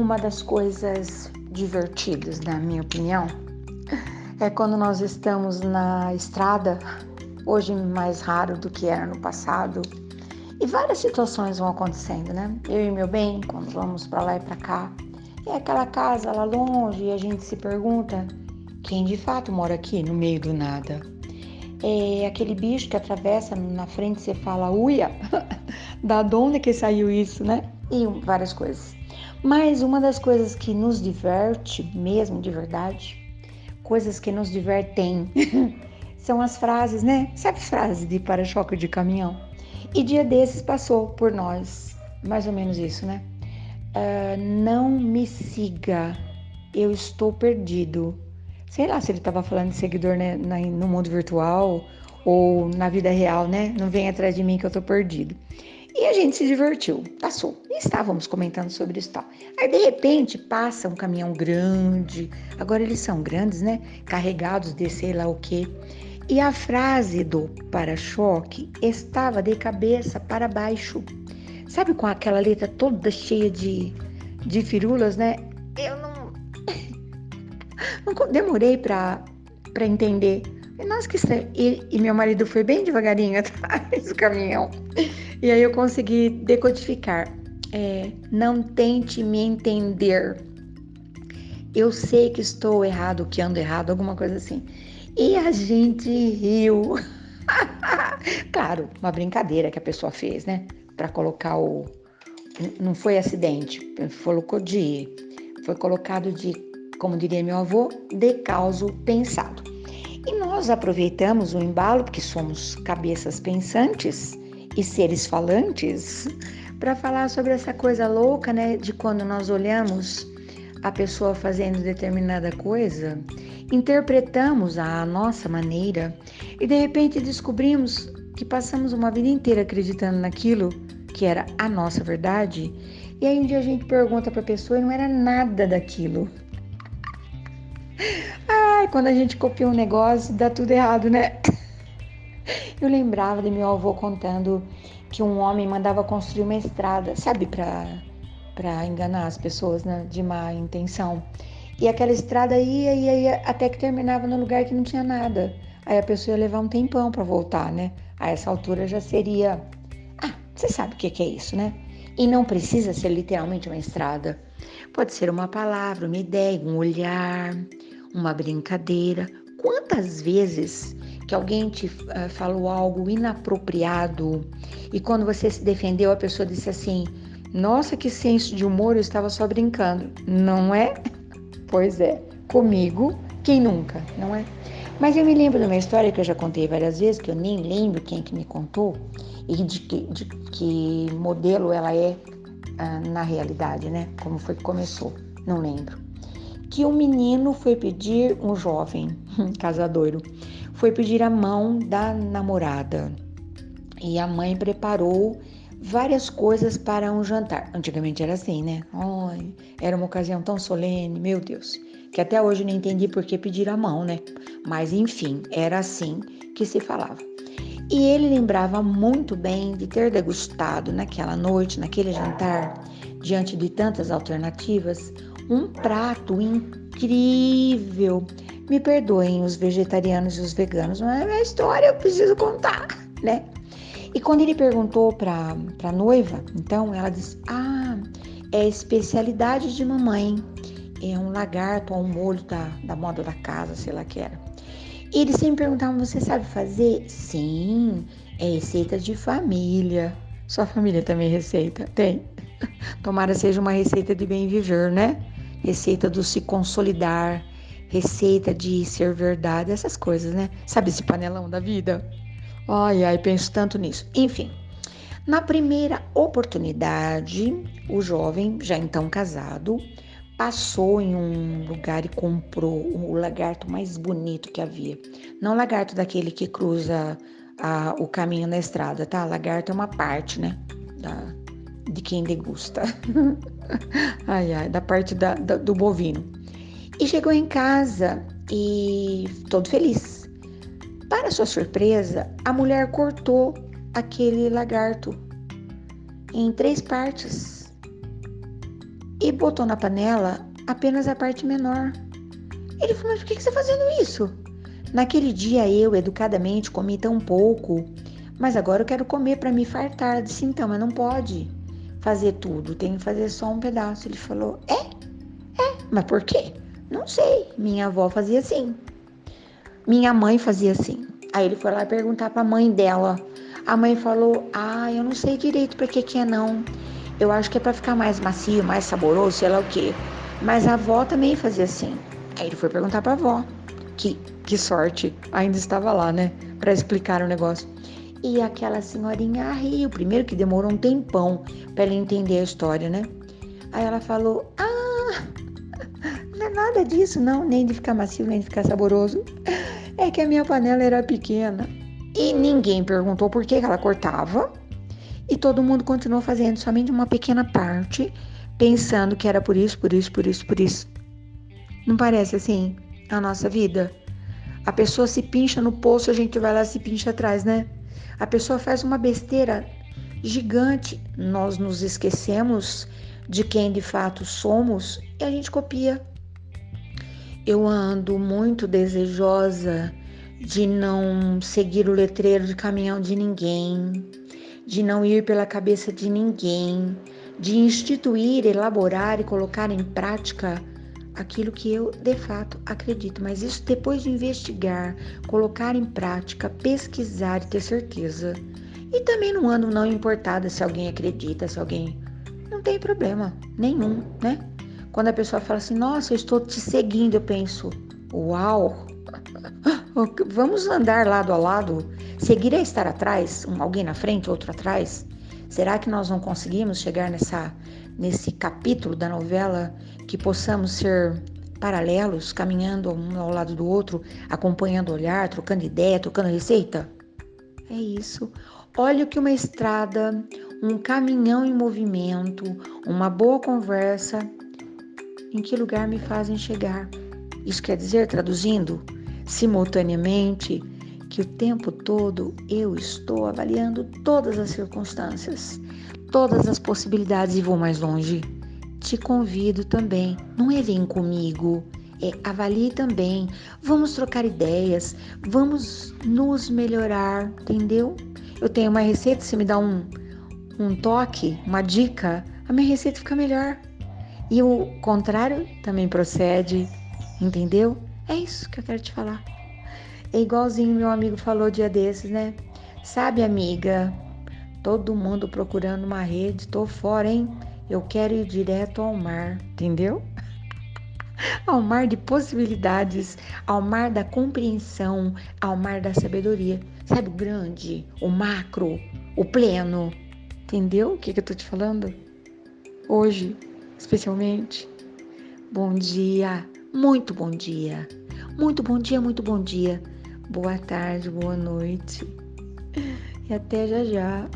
Uma das coisas divertidas, na minha opinião, é quando nós estamos na estrada, hoje mais raro do que era no passado, e várias situações vão acontecendo, né? Eu e meu bem, quando vamos para lá e para cá, é aquela casa lá longe e a gente se pergunta quem de fato mora aqui no meio do nada. É aquele bicho que atravessa na frente você fala, uia, da onde que saiu isso, né? E várias coisas. Mas uma das coisas que nos diverte mesmo de verdade, coisas que nos divertem, são as frases, né? Sabe frases de para-choque de caminhão? E dia desses passou por nós, mais ou menos isso, né? Uh, não me siga, eu estou perdido. Sei lá se ele estava falando de seguidor né, no mundo virtual ou na vida real, né? Não vem atrás de mim que eu tô perdido. E a gente se divertiu, passou. E estávamos comentando sobre isso tal. Aí de repente passa um caminhão grande, agora eles são grandes, né? Carregados de sei lá o que. E a frase do para-choque estava de cabeça para baixo. Sabe com aquela letra toda cheia de, de firulas, né? Eu não. não demorei para entender. Nossa, que. E, e, meu marido foi bem devagarinho atrás do caminhão. E aí eu consegui decodificar. É, não tente me entender. Eu sei que estou errado, que ando errado, alguma coisa assim. E a gente riu. claro, uma brincadeira que a pessoa fez, né? Para colocar o. Não foi acidente, colocou de. Foi colocado de, como diria meu avô, de causo pensado. E nós aproveitamos o embalo, porque somos cabeças pensantes e seres falantes, para falar sobre essa coisa louca, né? De quando nós olhamos a pessoa fazendo determinada coisa interpretamos a nossa maneira e de repente descobrimos que passamos uma vida inteira acreditando naquilo que era a nossa verdade. E aí um dia a gente pergunta para a pessoa e não era nada daquilo. Ai, quando a gente copia um negócio, dá tudo errado, né? Eu lembrava de meu avô contando que um homem mandava construir uma estrada, sabe, para enganar as pessoas, né, de má intenção. E aquela estrada ia, ia, ia até que terminava no lugar que não tinha nada. Aí a pessoa ia levar um tempão para voltar, né? A essa altura já seria. Ah, você sabe o que é isso, né? E não precisa ser literalmente uma estrada. Pode ser uma palavra, uma ideia, um olhar, uma brincadeira. Quantas vezes que alguém te uh, falou algo inapropriado e quando você se defendeu, a pessoa disse assim: Nossa, que senso de humor, eu estava só brincando. Não é? Pois é, comigo, quem nunca, não é? Mas eu me lembro de uma história que eu já contei várias vezes, que eu nem lembro quem que me contou e de que, de que modelo ela é ah, na realidade, né? Como foi que começou, não lembro. Que um menino foi pedir, um jovem casadoiro, foi pedir a mão da namorada. E a mãe preparou várias coisas para um jantar. Antigamente era assim, né? Ai, era uma ocasião tão solene, meu Deus, que até hoje não entendi por que pedir a mão, né? Mas enfim, era assim que se falava. E ele lembrava muito bem de ter degustado naquela noite, naquele jantar, diante de tantas alternativas, um prato incrível. Me perdoem os vegetarianos e os veganos, mas é a história eu preciso contar, né? E quando ele perguntou para a noiva, então ela disse: Ah, é especialidade de mamãe. É um lagarto ou um molho da, da moda da casa, sei lá que era. E eles sempre perguntavam: Você sabe fazer? Sim, é receita de família. Sua família também receita? Tem. Tomara seja uma receita de bem viver, né? Receita do se consolidar, receita de ser verdade, essas coisas, né? Sabe esse panelão da vida? Ai, ai, penso tanto nisso. Enfim, na primeira oportunidade, o jovem, já então casado, passou em um lugar e comprou o lagarto mais bonito que havia. Não lagarto daquele que cruza a, o caminho na estrada, tá? Lagarto é uma parte, né? Da, de quem degusta. ai, ai, da parte da, da, do bovino. E chegou em casa e todo feliz para sua surpresa, a mulher cortou aquele lagarto em três partes. e botou na panela apenas a parte menor. Ele falou: Mas por que você está fazendo isso? Naquele dia eu, educadamente, comi tão pouco, mas agora eu quero comer para me fartar. disse: Então, mas não pode fazer tudo, tem que fazer só um pedaço. Ele falou: É? É, mas por quê? Não sei. Minha avó fazia assim. Minha mãe fazia assim. Aí ele foi lá perguntar para a mãe dela. A mãe falou: Ah, eu não sei direito para que que é não. Eu acho que é para ficar mais macio, mais saboroso, sei lá o quê. Mas a avó também fazia assim. Aí ele foi perguntar para a avó. Que, que sorte, ainda estava lá, né? Para explicar o negócio. E aquela senhorinha riu. Primeiro que demorou um tempão para ela entender a história, né? Aí ela falou: Ah, nada disso, não, nem de ficar macio, nem de ficar saboroso. É que a minha panela era pequena. E ninguém perguntou por que ela cortava e todo mundo continuou fazendo somente uma pequena parte, pensando que era por isso, por isso, por isso, por isso. Não parece assim a nossa vida? A pessoa se pincha no poço, a gente vai lá e se pincha atrás, né? A pessoa faz uma besteira gigante, nós nos esquecemos de quem de fato somos e a gente copia. Eu ando muito desejosa de não seguir o letreiro de caminhão de ninguém, de não ir pela cabeça de ninguém, de instituir, elaborar e colocar em prática aquilo que eu de fato acredito. Mas isso depois de investigar, colocar em prática, pesquisar e ter certeza. E também não ando não importada se alguém acredita, se alguém. Não tem problema nenhum, né? Quando a pessoa fala assim, nossa, eu estou te seguindo, eu penso, uau! Vamos andar lado a lado? Seguir é estar atrás, um, alguém na frente, outro atrás? Será que nós não conseguimos chegar nessa, nesse capítulo da novela que possamos ser paralelos, caminhando um ao lado do outro, acompanhando o olhar, trocando ideia, trocando receita? É isso. Olha o que uma estrada, um caminhão em movimento, uma boa conversa, em que lugar me fazem chegar. Isso quer dizer, traduzindo, simultaneamente que o tempo todo eu estou avaliando todas as circunstâncias, todas as possibilidades e vou mais longe. Te convido também, não é vem comigo, é avalie também. Vamos trocar ideias, vamos nos melhorar, entendeu? Eu tenho uma receita, se me dá um, um toque, uma dica, a minha receita fica melhor. E o contrário também procede, entendeu? É isso que eu quero te falar. É igualzinho meu amigo falou dia desses, né? Sabe, amiga, todo mundo procurando uma rede, tô fora, hein? Eu quero ir direto ao mar, entendeu? ao mar de possibilidades, ao mar da compreensão, ao mar da sabedoria. Sabe o grande, o macro, o pleno? Entendeu o que, que eu tô te falando? Hoje, especialmente. Bom dia, muito bom dia. Muito bom dia, muito bom dia. Boa tarde, boa noite. E até já já.